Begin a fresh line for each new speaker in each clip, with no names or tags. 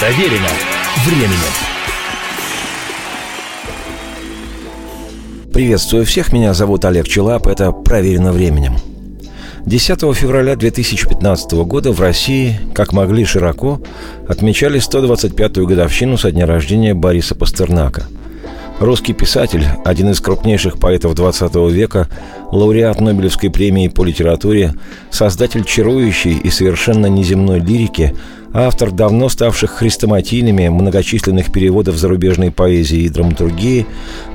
Проверено временем.
Приветствую всех, меня зовут Олег Челап, это «Проверено временем». 10 февраля 2015 года в России, как могли широко, отмечали 125-ю годовщину со дня рождения Бориса Пастернака – Русский писатель, один из крупнейших поэтов XX века, лауреат Нобелевской премии по литературе, создатель чарующей и совершенно неземной лирики, автор давно ставших хрестоматийными многочисленных переводов зарубежной поэзии и драматургии,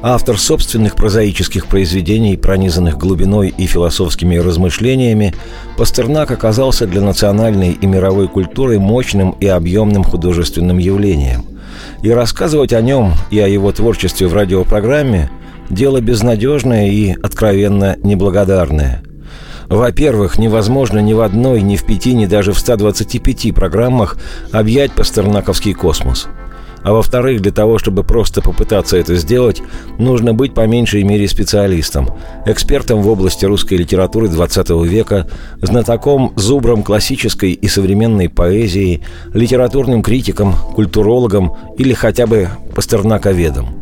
автор собственных прозаических произведений, пронизанных глубиной и философскими размышлениями, Пастернак оказался для национальной и мировой культуры мощным и объемным художественным явлением – и рассказывать о нем и о его творчестве в радиопрограмме – дело безнадежное и откровенно неблагодарное. Во-первых, невозможно ни в одной, ни в пяти, ни даже в 125 программах объять пастернаковский космос – а во-вторых, для того, чтобы просто попытаться это сделать, нужно быть по меньшей мере специалистом, экспертом в области русской литературы XX века, знатоком, зубром классической и современной поэзии, литературным критиком, культурологом или хотя бы пастернаковедом.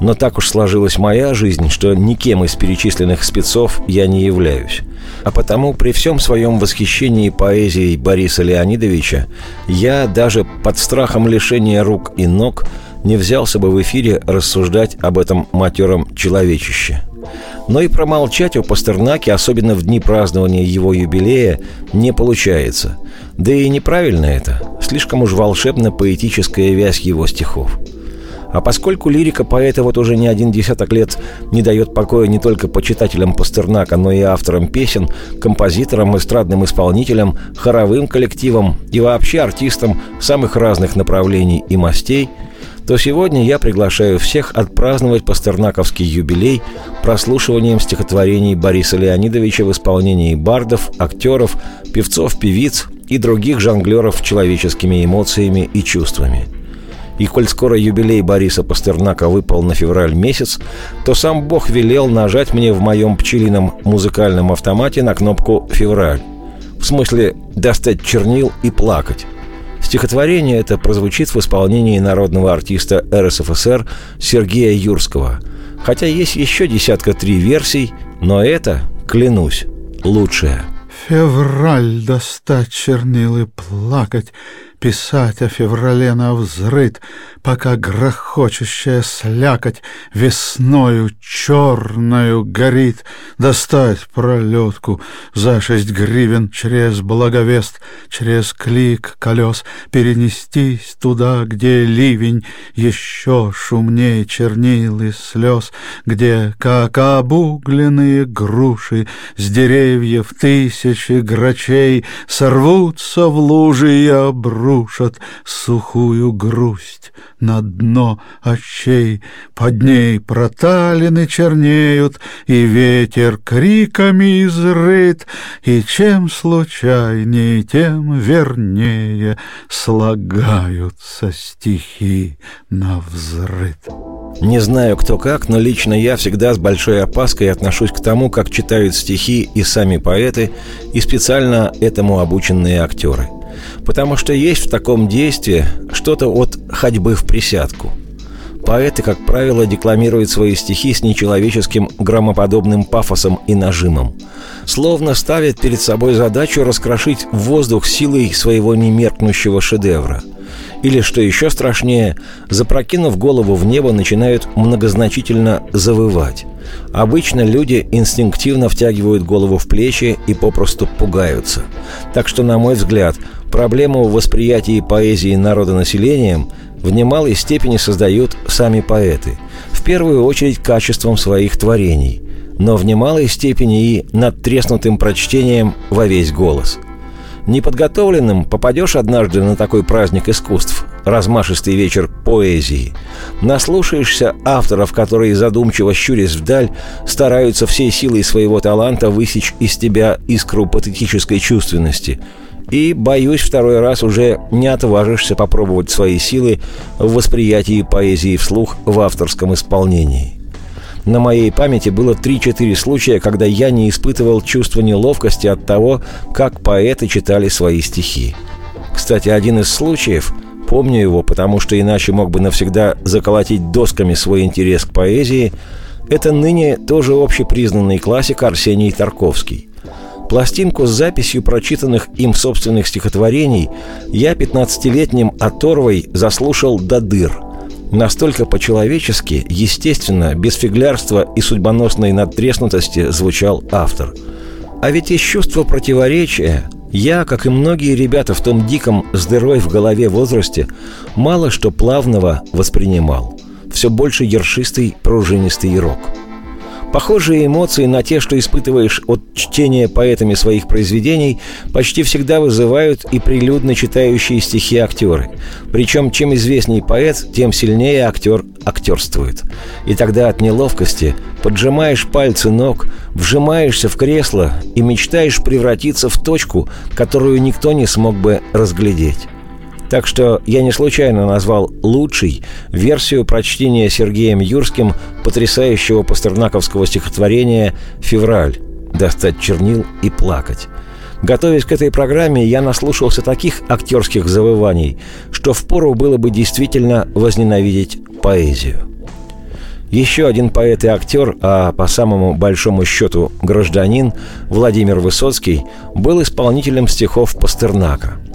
Но так уж сложилась моя жизнь, что никем из перечисленных спецов я не являюсь. А потому при всем своем восхищении поэзией Бориса Леонидовича я даже под страхом лишения рук и ног не взялся бы в эфире рассуждать об этом матером человечище. Но и промолчать о Пастернаке, особенно в дни празднования его юбилея, не получается. Да и неправильно это. Слишком уж волшебно поэтическая вязь его стихов – а поскольку лирика поэта вот уже не один десяток лет не дает покоя не только почитателям Пастернака, но и авторам песен, композиторам, эстрадным исполнителям, хоровым коллективам и вообще артистам самых разных направлений и мастей, то сегодня я приглашаю всех отпраздновать пастернаковский юбилей прослушиванием стихотворений Бориса Леонидовича в исполнении бардов, актеров, певцов, певиц и других жонглеров человеческими эмоциями и чувствами – и коль скоро юбилей Бориса Пастернака выпал на февраль месяц, то сам Бог велел нажать мне в моем пчелином музыкальном автомате на кнопку «Февраль». В смысле достать чернил и плакать. Стихотворение это прозвучит в исполнении народного артиста РСФСР Сергея Юрского. Хотя есть еще десятка три версий, но это, клянусь, лучшее.
Февраль достать чернил и плакать — Писать о феврале на взрыт, Пока грохочущая слякоть Весною черною горит, Достать пролетку за шесть гривен Через благовест, через клик колес, Перенестись туда, где ливень Еще шумнее чернил и слез, Где, как обугленные груши, С деревьев тысячи грачей Сорвутся в лужи и обруши, рушат сухую грусть на дно очей. Под ней проталины чернеют, и ветер криками изрыт, и чем случайней, тем вернее слагаются стихи на взрыт.
Не знаю, кто как, но лично я всегда с большой опаской отношусь к тому, как читают стихи и сами поэты, и специально этому обученные актеры – потому что есть в таком действии что-то от ходьбы в присядку. Поэты, как правило, декламируют свои стихи с нечеловеческим громоподобным пафосом и нажимом. Словно ставят перед собой задачу раскрошить воздух силой своего немеркнущего шедевра. Или, что еще страшнее, запрокинув голову в небо, начинают многозначительно завывать. Обычно люди инстинктивно втягивают голову в плечи и попросту пугаются. Так что, на мой взгляд, Проблему в восприятии поэзии народонаселением в немалой степени создают сами поэты, в первую очередь качеством своих творений, но в немалой степени и надтреснутым прочтением во весь голос. Неподготовленным попадешь однажды на такой праздник искусств, размашистый вечер поэзии. Наслушаешься авторов, которые, задумчиво щурясь вдаль, стараются всей силой своего таланта высечь из тебя искру патетической чувственности – и, боюсь, второй раз уже не отважишься попробовать свои силы в восприятии поэзии вслух в авторском исполнении. На моей памяти было 3-4 случая, когда я не испытывал чувства неловкости от того, как поэты читали свои стихи. Кстати, один из случаев помню его, потому что иначе мог бы навсегда заколотить досками свой интерес к поэзии, это ныне тоже общепризнанный классик Арсений Тарковский. Пластинку с записью прочитанных им собственных стихотворений я 15-летним оторвой заслушал до дыр. Настолько по-человечески, естественно, без фиглярства и судьбоносной надтреснутости звучал автор. А ведь из чувства противоречия я, как и многие ребята в том диком с дырой в голове возрасте, мало что плавного воспринимал. Все больше ершистый пружинистый рок – Похожие эмоции на те, что испытываешь от чтения поэтами своих произведений, почти всегда вызывают и прилюдно читающие стихи актеры. Причем, чем известнее поэт, тем сильнее актер актерствует. И тогда от неловкости поджимаешь пальцы ног, вжимаешься в кресло и мечтаешь превратиться в точку, которую никто не смог бы разглядеть. Так что я не случайно назвал лучшей версию прочтения Сергеем Юрским потрясающего пастернаковского стихотворения «Февраль. Достать чернил и плакать». Готовясь к этой программе, я наслушался таких актерских завываний, что впору было бы действительно возненавидеть поэзию. Еще один поэт и актер, а по самому большому счету гражданин, Владимир Высоцкий, был исполнителем стихов Пастернака –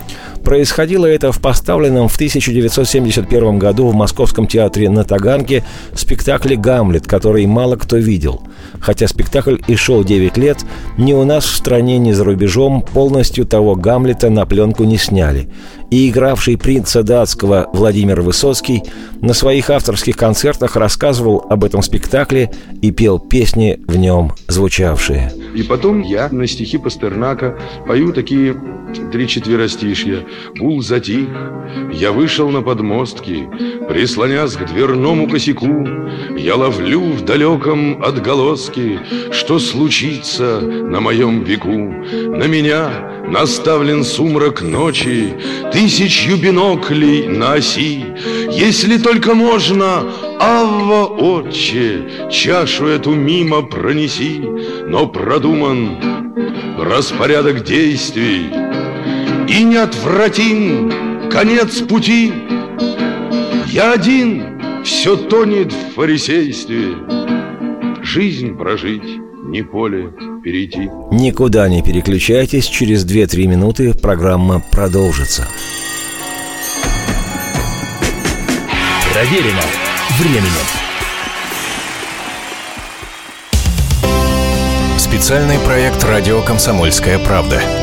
Происходило это в поставленном в 1971 году в Московском театре на Таганке спектакле «Гамлет», который мало кто видел. Хотя спектакль и шел 9 лет, ни у нас в стране, ни за рубежом полностью того Гамлета на пленку не сняли и игравший принца датского Владимир Высоцкий на своих авторских концертах рассказывал об этом спектакле и пел песни в нем звучавшие.
И потом я на стихи Пастернака пою такие три четверостишья. Гул затих, я вышел на подмостки, прислонясь к дверному косяку, я ловлю в далеком отголоске, что случится на моем веку. На меня Наставлен сумрак ночи, тысячью биноклей на оси. Если только можно, Авва, отче, чашу эту мимо пронеси, Но продуман распорядок действий, И неотвратим конец пути. Я один, все тонет в фарисействе, Жизнь прожить не поле перейти.
Никуда не переключайтесь, через 2-3 минуты программа продолжится.
Проверено временем. Специальный проект «Радио Комсомольская правда».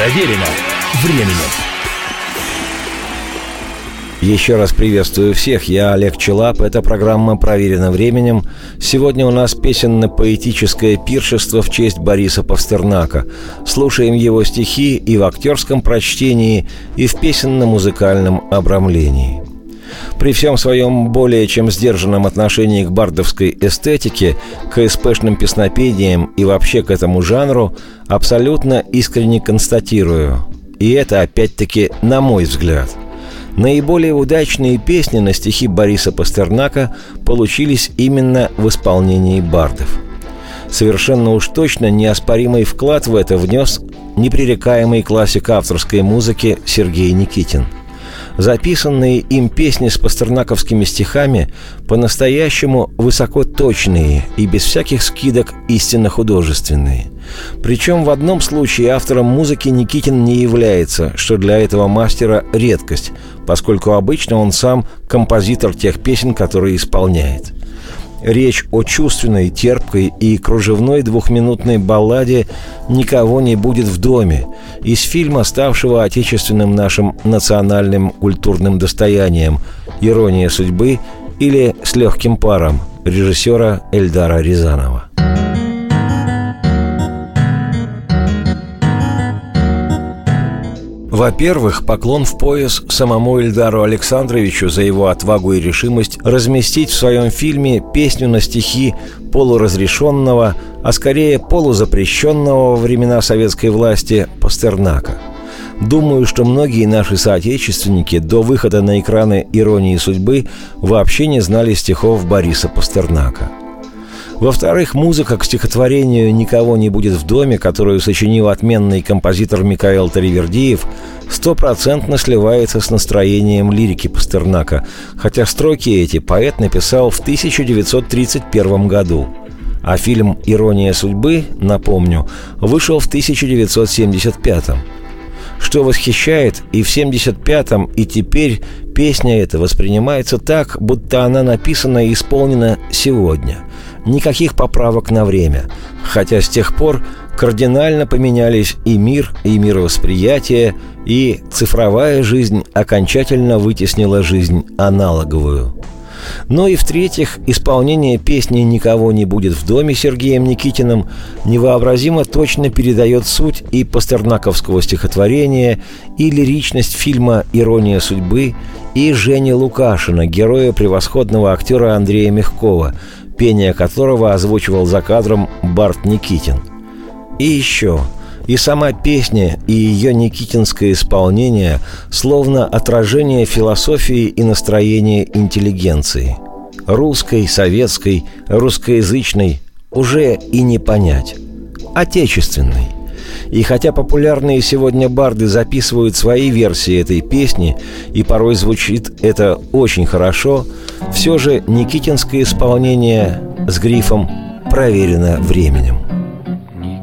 Проверено временем.
Еще раз приветствую всех, я Олег Челап, эта программа «Проверена временем». Сегодня у нас песенно-поэтическое пиршество в честь Бориса Пастернака. Слушаем его стихи и в актерском прочтении, и в песенно-музыкальном обрамлении. При всем своем более чем сдержанном отношении к бардовской эстетике, к СПшным песнопедиям и вообще к этому жанру, абсолютно искренне констатирую. И это опять-таки на мой взгляд – Наиболее удачные песни на стихи Бориса Пастернака получились именно в исполнении бардов. Совершенно уж точно неоспоримый вклад в это внес непререкаемый классик авторской музыки Сергей Никитин – Записанные им песни с пастернаковскими стихами по-настоящему высокоточные и без всяких скидок истинно художественные. Причем в одном случае автором музыки Никитин не является, что для этого мастера редкость, поскольку обычно он сам композитор тех песен, которые исполняет – Речь о чувственной, терпкой и кружевной двухминутной балладе «Никого не будет в доме» из фильма, ставшего отечественным нашим национальным культурным достоянием «Ирония судьбы» или «С легким паром» режиссера Эльдара Рязанова. Во-первых, поклон в пояс самому Эльдару Александровичу за его отвагу и решимость разместить в своем фильме песню на стихи полуразрешенного, а скорее полузапрещенного во времена советской власти Пастернака. Думаю, что многие наши соотечественники до выхода на экраны «Иронии судьбы» вообще не знали стихов Бориса Пастернака – во-вторых, музыка к стихотворению «Никого не будет в доме», которую сочинил отменный композитор Микаэл Таривердиев, стопроцентно сливается с настроением лирики Пастернака, хотя строки эти поэт написал в 1931 году. А фильм «Ирония судьбы», напомню, вышел в 1975 что восхищает, и в 75-м, и теперь песня эта воспринимается так, будто она написана и исполнена сегодня – никаких поправок на время, хотя с тех пор кардинально поменялись и мир, и мировосприятие, и цифровая жизнь окончательно вытеснила жизнь аналоговую. Но и в-третьих, исполнение песни «Никого не будет в доме» Сергеем Никитиным невообразимо точно передает суть и пастернаковского стихотворения, и лиричность фильма «Ирония судьбы», и Жени Лукашина, героя превосходного актера Андрея Мягкова – пение которого озвучивал за кадром Барт Никитин. И еще, и сама песня, и ее никитинское исполнение словно отражение философии и настроения интеллигенции. Русской, советской, русскоязычной уже и не понять. Отечественной – и хотя популярные сегодня барды записывают свои версии этой песни, и порой звучит это очень хорошо, все же никитинское исполнение с грифом проверено временем.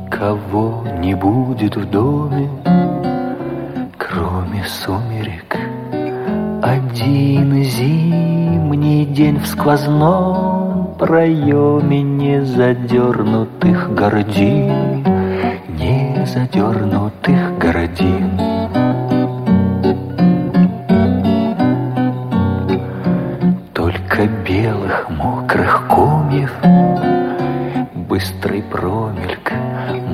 Никого не будет в доме, кроме сумерек. Один зимний день в сквозном проеме не задернутых гордин задернутых городин. Только белых мокрых комьев Быстрый промельк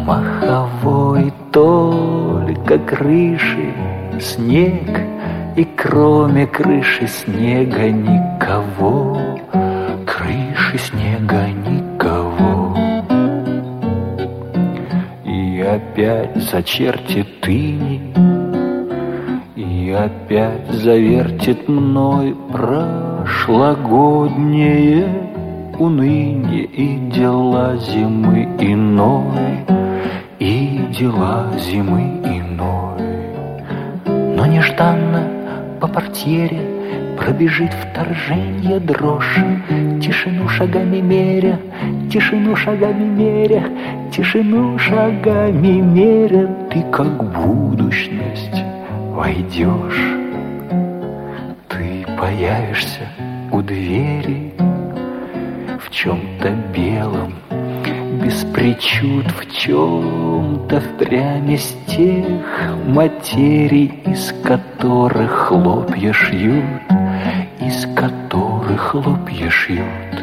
маховой Только крыши снег И кроме крыши снега никого. Крыши снега никого. Опять зачертит тыни, И опять завертит мной прошлогоднее уныние И дела зимы иной, и дела зимы иной. Но нежданно по портьере Пробежит вторжение дрожь, Тишину шагами меря, тишину шагами меря, Тишину шагами меря, Ты как будущность войдешь. Ты появишься у двери В чем-то белом, без причуд в чем-то впрямь из тех материй, из которых хлопья шьют из которых хлопья шьют.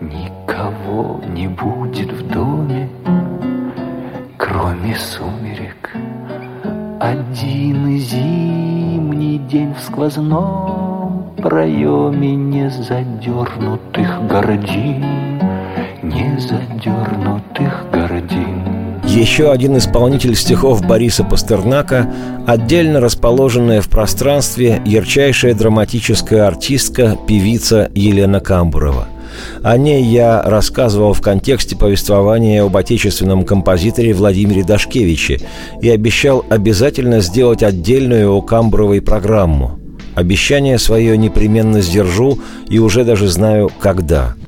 Никого не будет в доме, кроме сумерек. Один зимний день в сквозном проеме не задернутых гордин, не задернутых гордин.
Еще один исполнитель стихов Бориса Пастернака, отдельно расположенная в пространстве ярчайшая драматическая артистка, певица Елена Камбурова. О ней я рассказывал в контексте повествования об отечественном композиторе Владимире Дашкевиче и обещал обязательно сделать отдельную о Камбуровой программу. Обещание свое непременно сдержу и уже даже знаю, когда –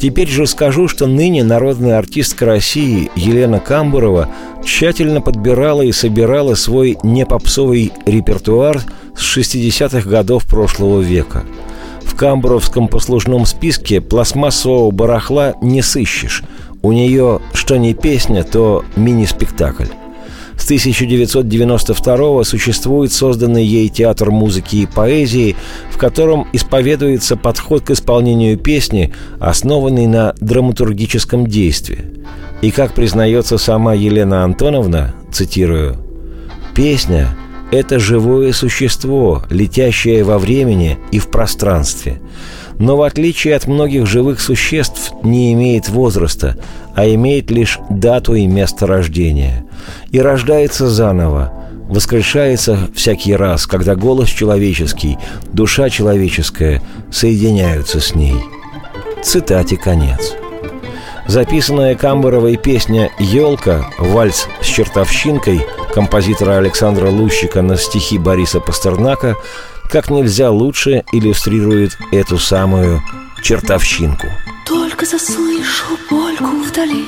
Теперь же скажу, что ныне народная артистка России Елена Камбурова тщательно подбирала и собирала свой непопсовый репертуар с 60-х годов прошлого века. В камбуровском послужном списке пластмассового барахла не сыщешь. У нее что не песня, то мини-спектакль. С 1992 существует созданный ей театр музыки и поэзии, в котором исповедуется подход к исполнению песни, основанный на драматургическом действии. И как признается сама Елена Антоновна, цитирую, «Песня – это живое существо, летящее во времени и в пространстве. Но в отличие от многих живых существ не имеет возраста, а имеет лишь дату и место рождения. И рождается заново, воскрешается всякий раз, когда голос человеческий, душа человеческая соединяются с ней. Цитате конец. Записанная Камбаровой песня «Елка» вальс с чертовщинкой композитора Александра Лущика на стихи Бориса Пастернака как нельзя лучше иллюстрирует эту самую чертовщинку.
Только заслышу польку вдали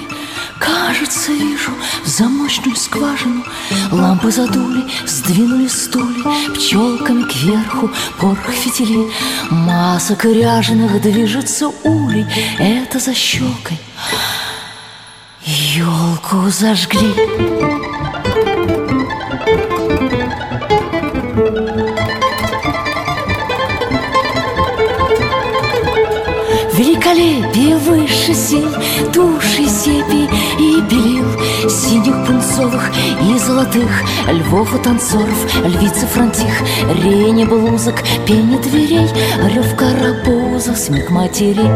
Кажется, вижу замочную скважину. Лампы задули, сдвинули стулья Пчелками кверху порох фитили. Масок ряженых движется улей. Это за щекой. Елку зажгли Великолепие выше сил Души сепи и белил Синих пунцовых и золотых Львов и танцоров, львицы фронтих Рени блузок, пение дверей Рев карапуза, смех матерей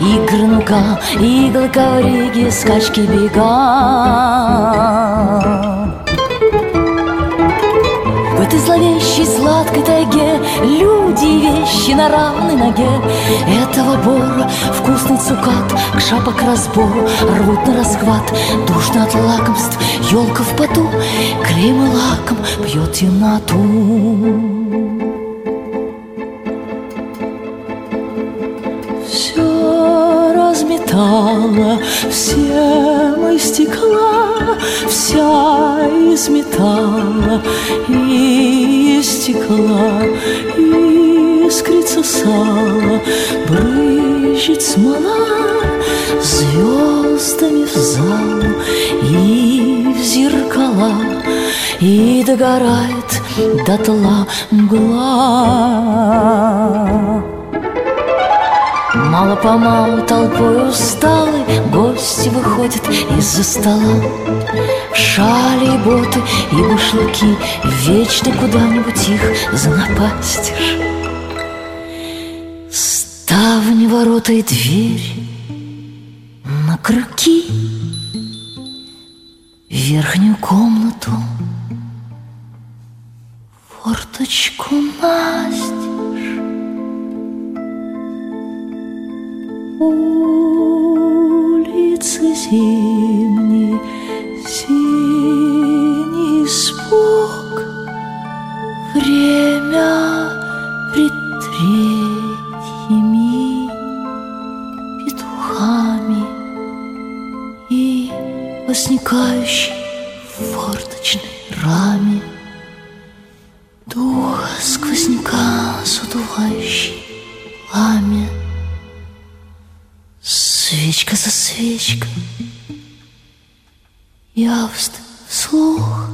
игры, нуга Иглы, ковриги, скачки, бега. В этой зловещей сладкой тайге Люди и вещи на равной ноге. Этого бора вкусный цукат К шапок разбору рвут на расхват. Душно от лакомств, елка в поту Клейм и лаком пьет темноту вся из металла и из стекла, искрится сало, брызжет смола звездами в залу и в зеркала, и догорает дотла мгла. Мало-помалу толпой усталый Гости выходят из-за стола. Шали и боты и башлыки. Вечно куда-нибудь их занапастишь. Ставни, ворота и двери На крюки. Верхнюю комнату. Форточку настежь Улицы зимние, синий спок, Время пред третьими петухами И возникающей Свечка за свечкой. Явств слух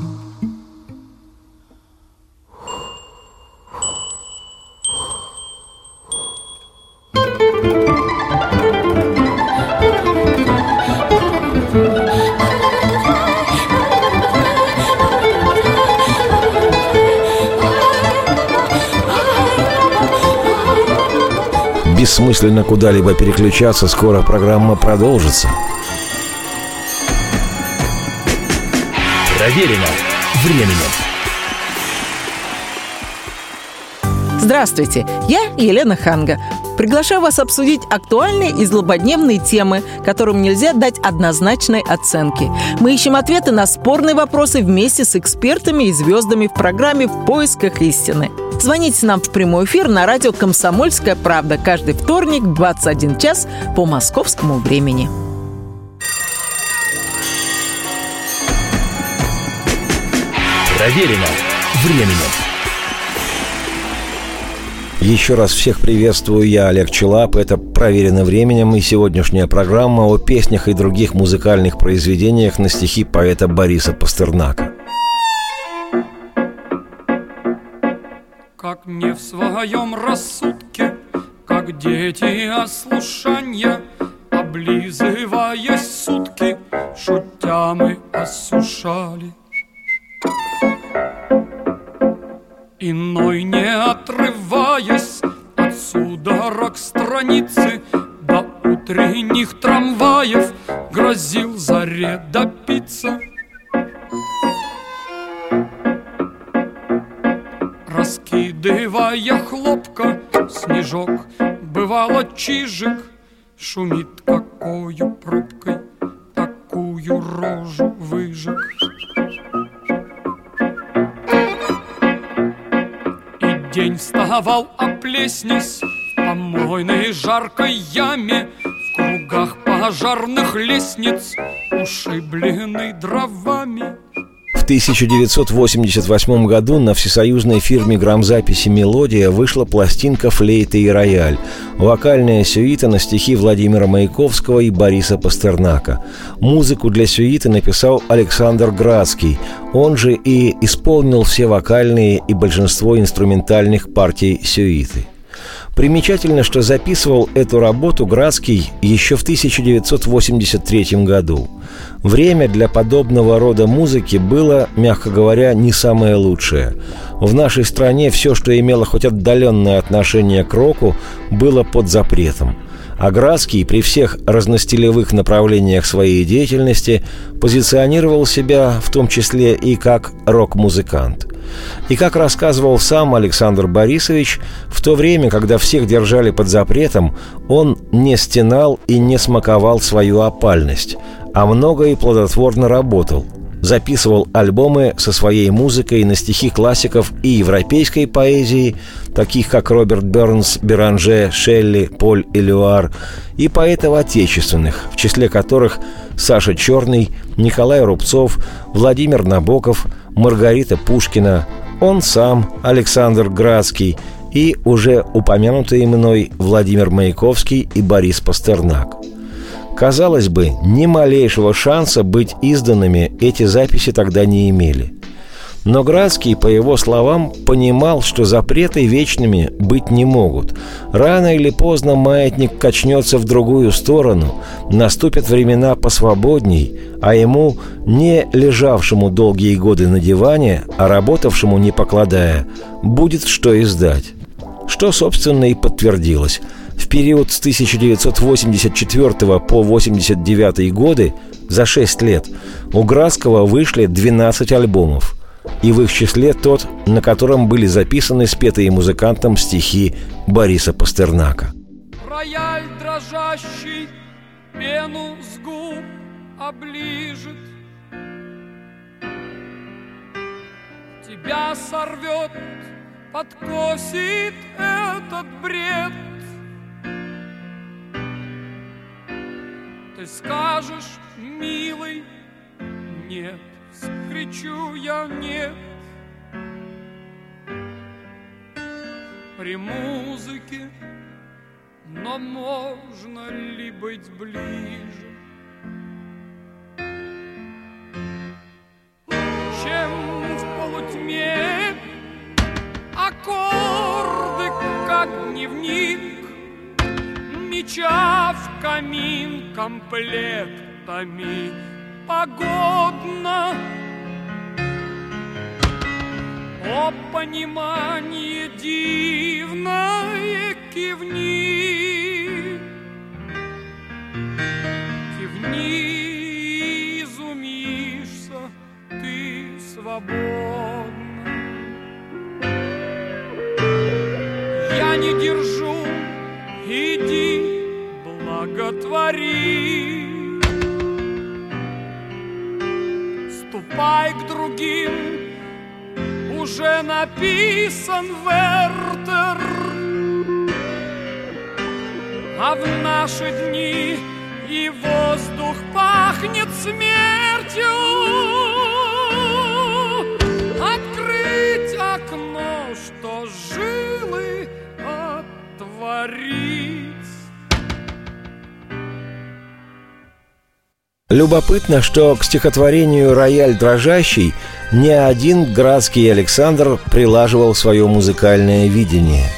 Бессмысленно куда-либо переключаться, скоро программа продолжится.
Проверено временем.
Здравствуйте, я Елена Ханга. Приглашаю вас обсудить актуальные и злободневные темы, которым нельзя дать однозначной оценки. Мы ищем ответы на спорные вопросы вместе с экспертами и звездами в программе «В поисках истины». Звоните нам в прямой эфир на радио «Комсомольская правда» каждый вторник в 21 час по московскому времени.
Проверено временем.
Еще раз всех приветствую, я Олег Челап. Это «Проверено временем» и сегодняшняя программа о песнях и других музыкальных произведениях на стихи поэта Бориса Пастернака.
Как не в своем рассудке, как дети ослушанья, Облизываясь сутки, шутя мы осушали. Иной не отрываясь от судорог страницы До утренних трамваев грозил заре допиться Раскидывая хлопка снежок, бывало чижик Шумит какою пробкой, такую рожу выжег. День вставал оплеснись в помойной жаркой яме В кругах пожарных лестниц, ушибленный дровами
в 1988 году на всесоюзной фирме грамзаписи «Мелодия» вышла пластинка «Флейта и рояль», вокальная сюита на стихи Владимира Маяковского и Бориса Пастернака. Музыку для сюиты написал Александр Градский, он же и исполнил все вокальные и большинство инструментальных партий сюиты. Примечательно, что записывал эту работу Градский еще в 1983 году. Время для подобного рода музыки было, мягко говоря, не самое лучшее. В нашей стране все, что имело хоть отдаленное отношение к року, было под запретом – а Градский при всех разностилевых направлениях своей деятельности позиционировал себя в том числе и как рок-музыкант. И как рассказывал сам Александр Борисович, в то время, когда всех держали под запретом, он не стенал и не смаковал свою опальность, а много и плодотворно работал – записывал альбомы со своей музыкой на стихи классиков и европейской поэзии, таких как Роберт Бернс, Беранже, Шелли, Поль Элюар, и поэтов отечественных, в числе которых Саша Черный, Николай Рубцов, Владимир Набоков, Маргарита Пушкина, он сам, Александр Градский и уже упомянутые мной Владимир Маяковский и Борис Пастернак – Казалось бы, ни малейшего шанса быть изданными эти записи тогда не имели. Но Градский, по его словам, понимал, что запреты вечными быть не могут. Рано или поздно маятник качнется в другую сторону, наступят времена посвободней, а ему, не лежавшему долгие годы на диване, а работавшему не покладая, будет что издать. Что, собственно, и подтвердилось – в период с 1984 по 1989 годы, за 6 лет, у Градского вышли 12 альбомов. И в их числе тот, на котором были записаны спетые музыкантом стихи Бориса Пастернака.
Рояль дрожащий пену с губ оближет Тебя сорвет, подкосит этот бред Ты скажешь, милый, нет, скричу я нет. При музыке, но можно ли быть ближе? Чем в полутьме аккорды, как дневник, меча в камин комплектами погодно. О, понимание дивное кивни, кивни, изумишься, ты свободна. Благотвори. Ступай к другим, уже написан Вертер, а в наши дни и воздух пахнет смертью. Открыть окно, что жилы отворить.
Любопытно, что к стихотворению «Рояль дрожащий» не один градский Александр прилаживал свое музыкальное видение.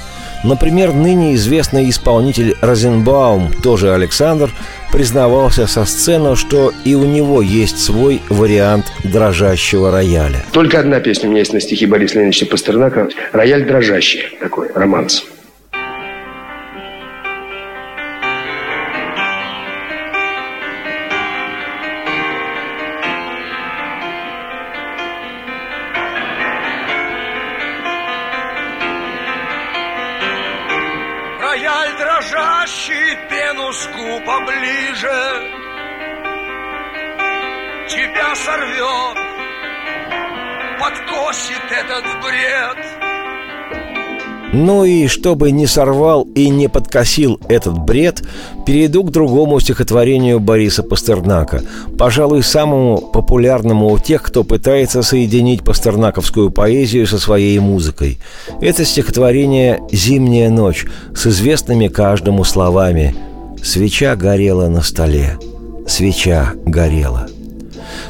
Например, ныне известный исполнитель Розенбаум, тоже Александр, признавался со сцены, что и у него есть свой вариант дрожащего рояля.
Только одна песня у меня есть на стихи Бориса Леонидовича Пастернака «Рояль дрожащий». Такой романс.
Ну и чтобы не сорвал и не подкосил этот бред, перейду к другому стихотворению Бориса Пастернака, пожалуй, самому популярному у тех, кто пытается соединить пастернаковскую поэзию со своей музыкой. Это стихотворение «Зимняя ночь» с известными каждому словами «Свеча горела на столе, свеча горела».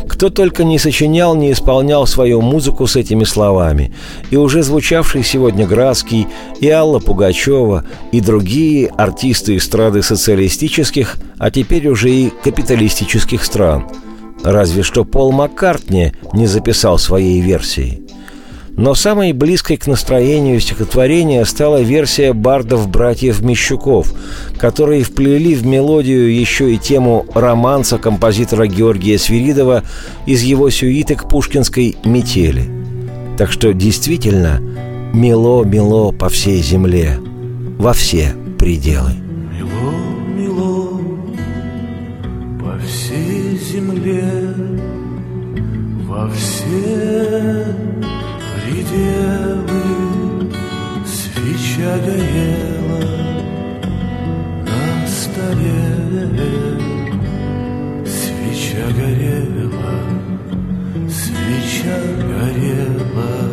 Кто только не сочинял, не исполнял свою музыку с этими словами. И уже звучавший сегодня Градский, и Алла Пугачева, и другие артисты эстрады социалистических, а теперь уже и капиталистических стран. Разве что Пол Маккартни не записал своей версии – но самой близкой к настроению стихотворения стала версия бардов-братьев Мещуков, которые вплели в мелодию еще и тему романса композитора Георгия Свиридова из его сюиты к пушкинской «Метели». Так что действительно мело-мело по всей земле, во все пределы.
Мело-мело по всей земле, во все девы свеча горела на столе, свеча горела, свеча горела,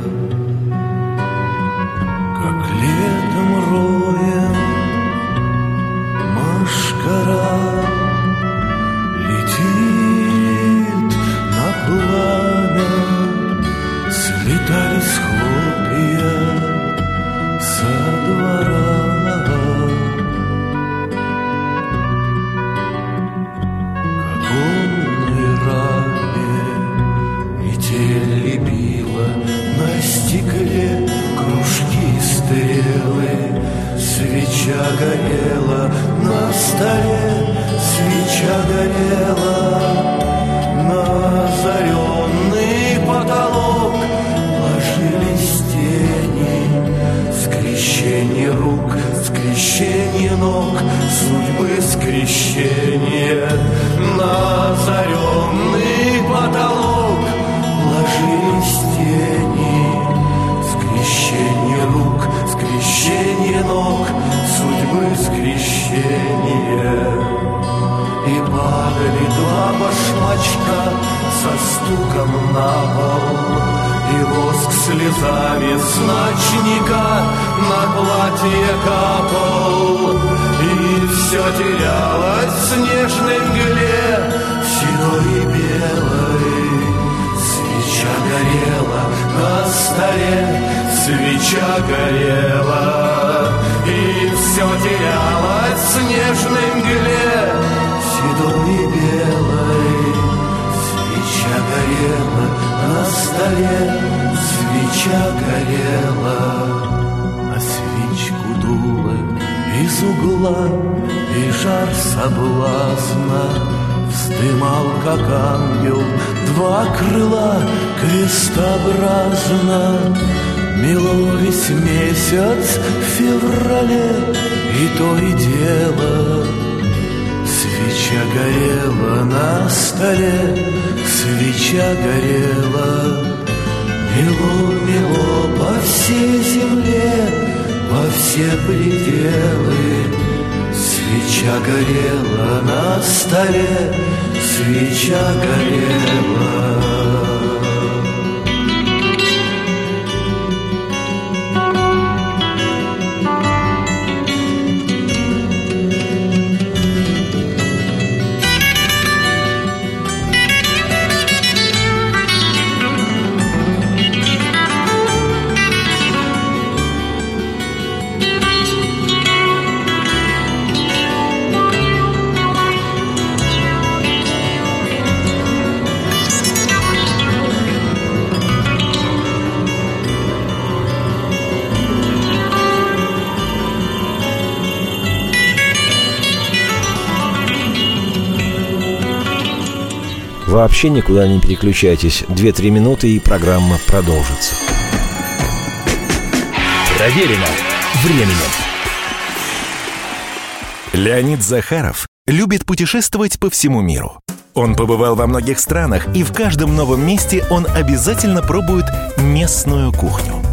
на как ангел, два крыла крестообразно Мило весь месяц в феврале, и то и дело. Свеча горела на столе, свеча горела. Мело-мело по всей земле, во все пределы. Свеча горела на столе, свеча горела.
Вообще никуда не переключайтесь. Две-три минуты и программа продолжится.
Проверено временем.
Леонид Захаров любит путешествовать по всему миру. Он побывал во многих странах, и в каждом новом месте он обязательно пробует местную кухню.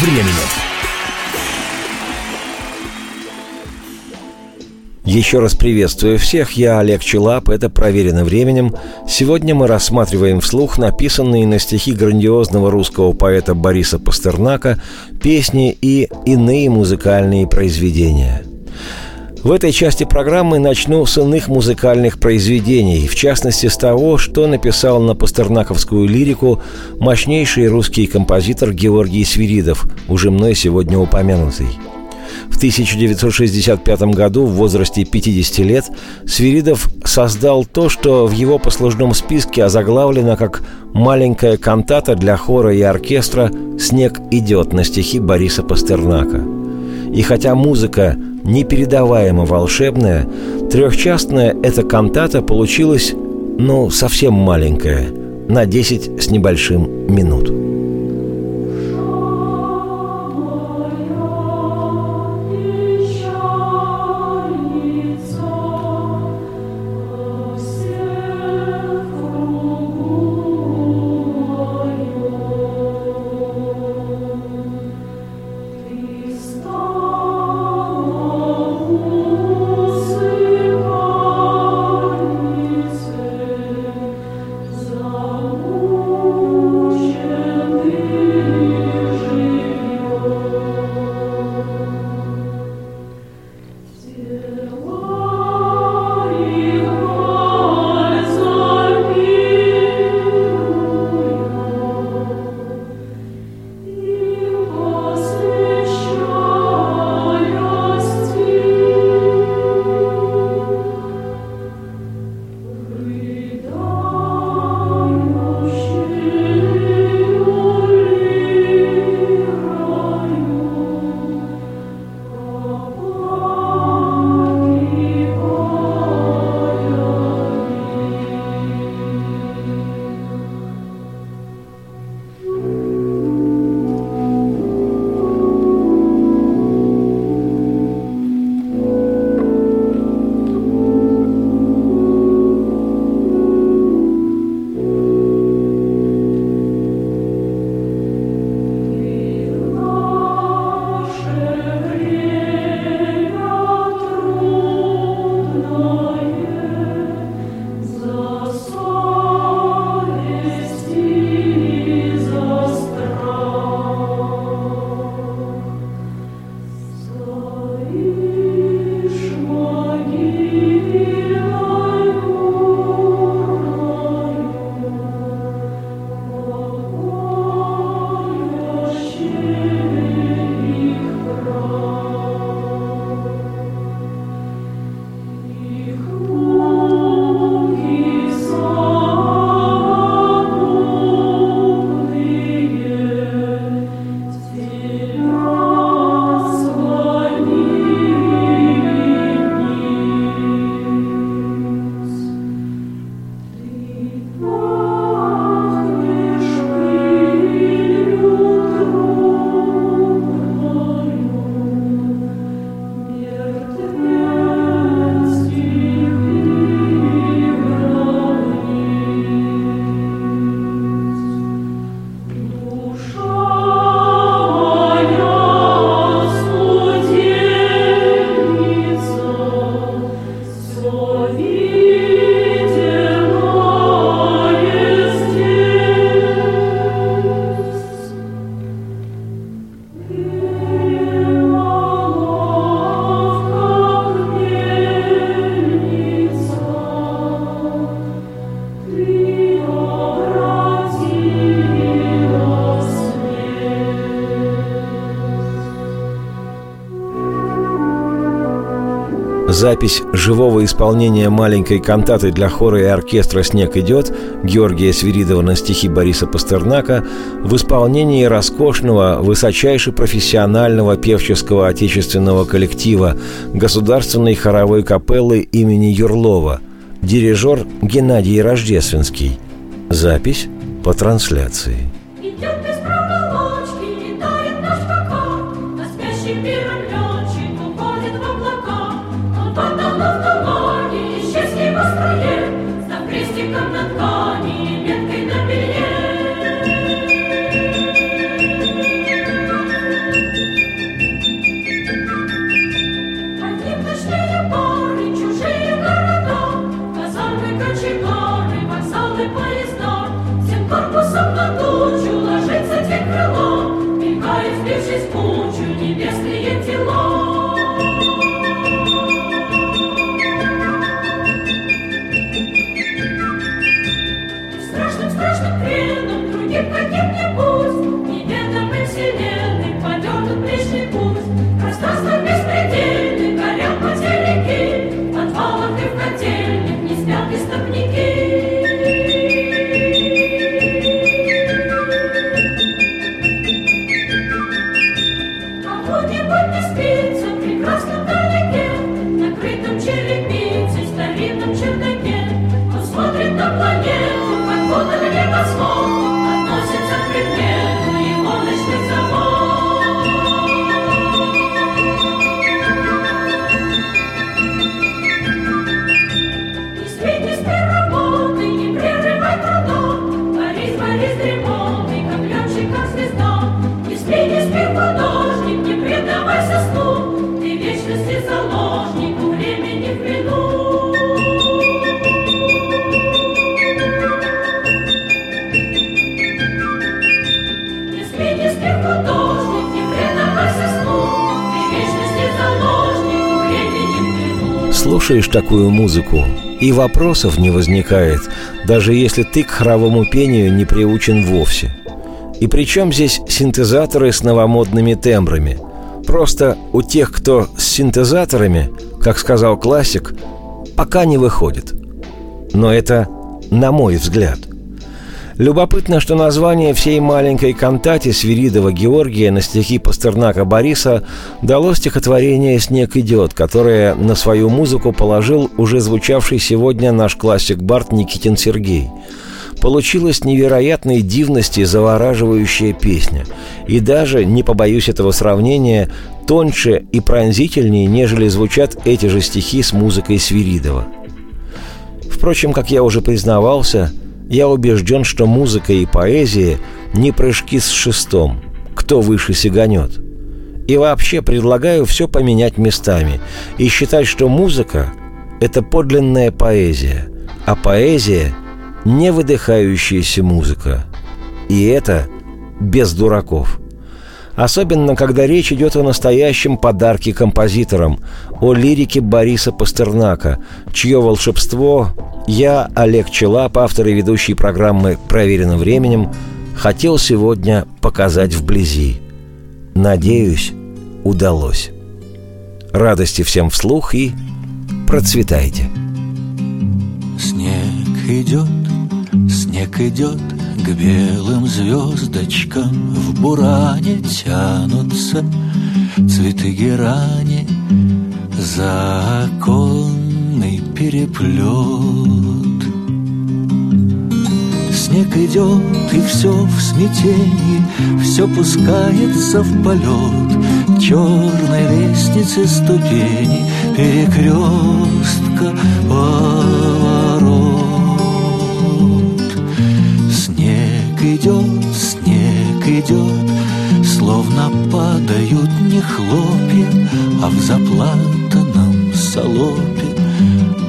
временем.
Еще раз приветствую всех, я Олег Челап, это «Проверено временем». Сегодня мы рассматриваем вслух написанные на стихи грандиозного русского поэта Бориса Пастернака песни и иные музыкальные произведения. В этой части программы начну с иных музыкальных произведений, в частности с того, что написал на пастернаковскую лирику мощнейший русский композитор Георгий Свиридов, уже мной сегодня упомянутый – в 1965 году в возрасте 50 лет Свиридов создал то, что в его послужном списке озаглавлено как «маленькая кантата для хора и оркестра «Снег идет» на стихи Бориса Пастернака». И хотя музыка непередаваемо волшебная, трехчастная эта кантата получилась, ну, совсем маленькая, на 10 с небольшим минут. Запись живого исполнения маленькой кантаты для хора и оркестра «Снег идет» Георгия Свиридова на стихи Бориса Пастернака в исполнении роскошного, высочайше профессионального певческого отечественного коллектива Государственной хоровой капеллы имени Юрлова, дирижер Геннадий Рождественский. Запись по трансляции. Слушаешь такую музыку, и вопросов не возникает, даже если ты к хоровому пению не приучен вовсе. И причем здесь синтезаторы с новомодными тембрами? Просто у тех, кто с синтезаторами, как сказал классик, пока не выходит. Но это на мой взгляд – Любопытно, что название всей маленькой кантате Свиридова Георгия на стихи Пастернака Бориса дало стихотворение «Снег идет», которое на свою музыку положил уже звучавший сегодня наш классик Барт Никитин Сергей. Получилась невероятной дивности завораживающая песня. И даже, не побоюсь этого сравнения, тоньше и пронзительнее, нежели звучат эти же стихи с музыкой Свиридова. Впрочем, как я уже признавался – я убежден, что музыка и поэзия не прыжки с шестом, кто выше сиганет. И вообще предлагаю все поменять местами и считать, что музыка – это подлинная поэзия, а поэзия – не выдыхающаяся музыка. И это без дураков – Особенно, когда речь идет о настоящем подарке композиторам, о лирике Бориса Пастернака, чье волшебство я, Олег Челап, автор и ведущий программы «Проверено временем», хотел сегодня показать вблизи. Надеюсь, удалось. Радости всем вслух и процветайте.
Снег идет, снег идет, к белым звездочкам в буране тянутся цветы герани, законный переплет. Снег идет, и все в смятении, все пускается в полет черной лестницы ступени перекрестка поворот. Снег идет, снег идет, словно падают не хлопья, а в заплатанном солопе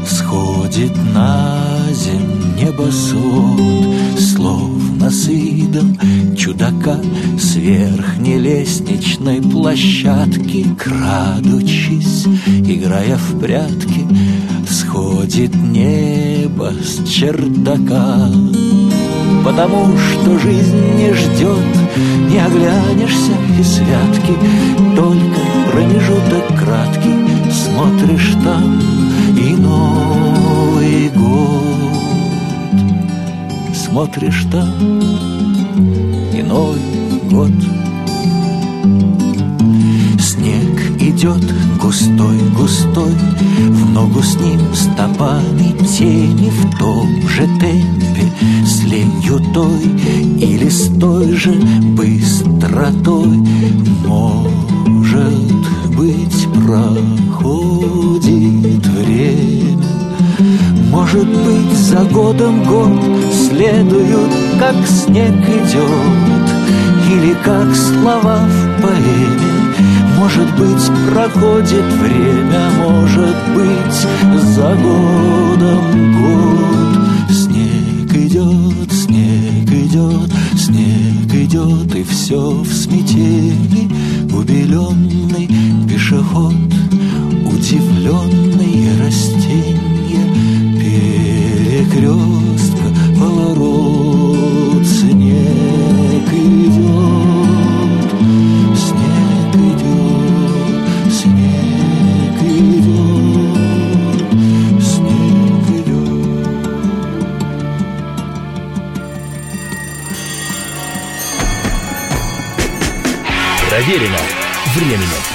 сходит на земь небосвод, словно с видом чудака с верхней лестничной площадки, крадучись, играя в прятки, сходит небо с чердака. Потому что жизнь не ждет, не оглянешься и святки, только промежуток краткий смотришь там и Новый год. Смотришь там и Новый год. Снег идет густой-густой, В ногу с ним стопами тени В том же темпе с ленью той Или с той же быстротой Может быть, проходит время Может быть, за годом год Следуют, как снег идет Или как слова в поэме может быть, проходит время, может быть, за годом год. Снег идет, снег идет, снег идет, и все в смятении. Убеленный пешеход, удивленные растения, перекрестка, поворот, снег идет, снег идет, снег идет, снег идет.
Проверено временем.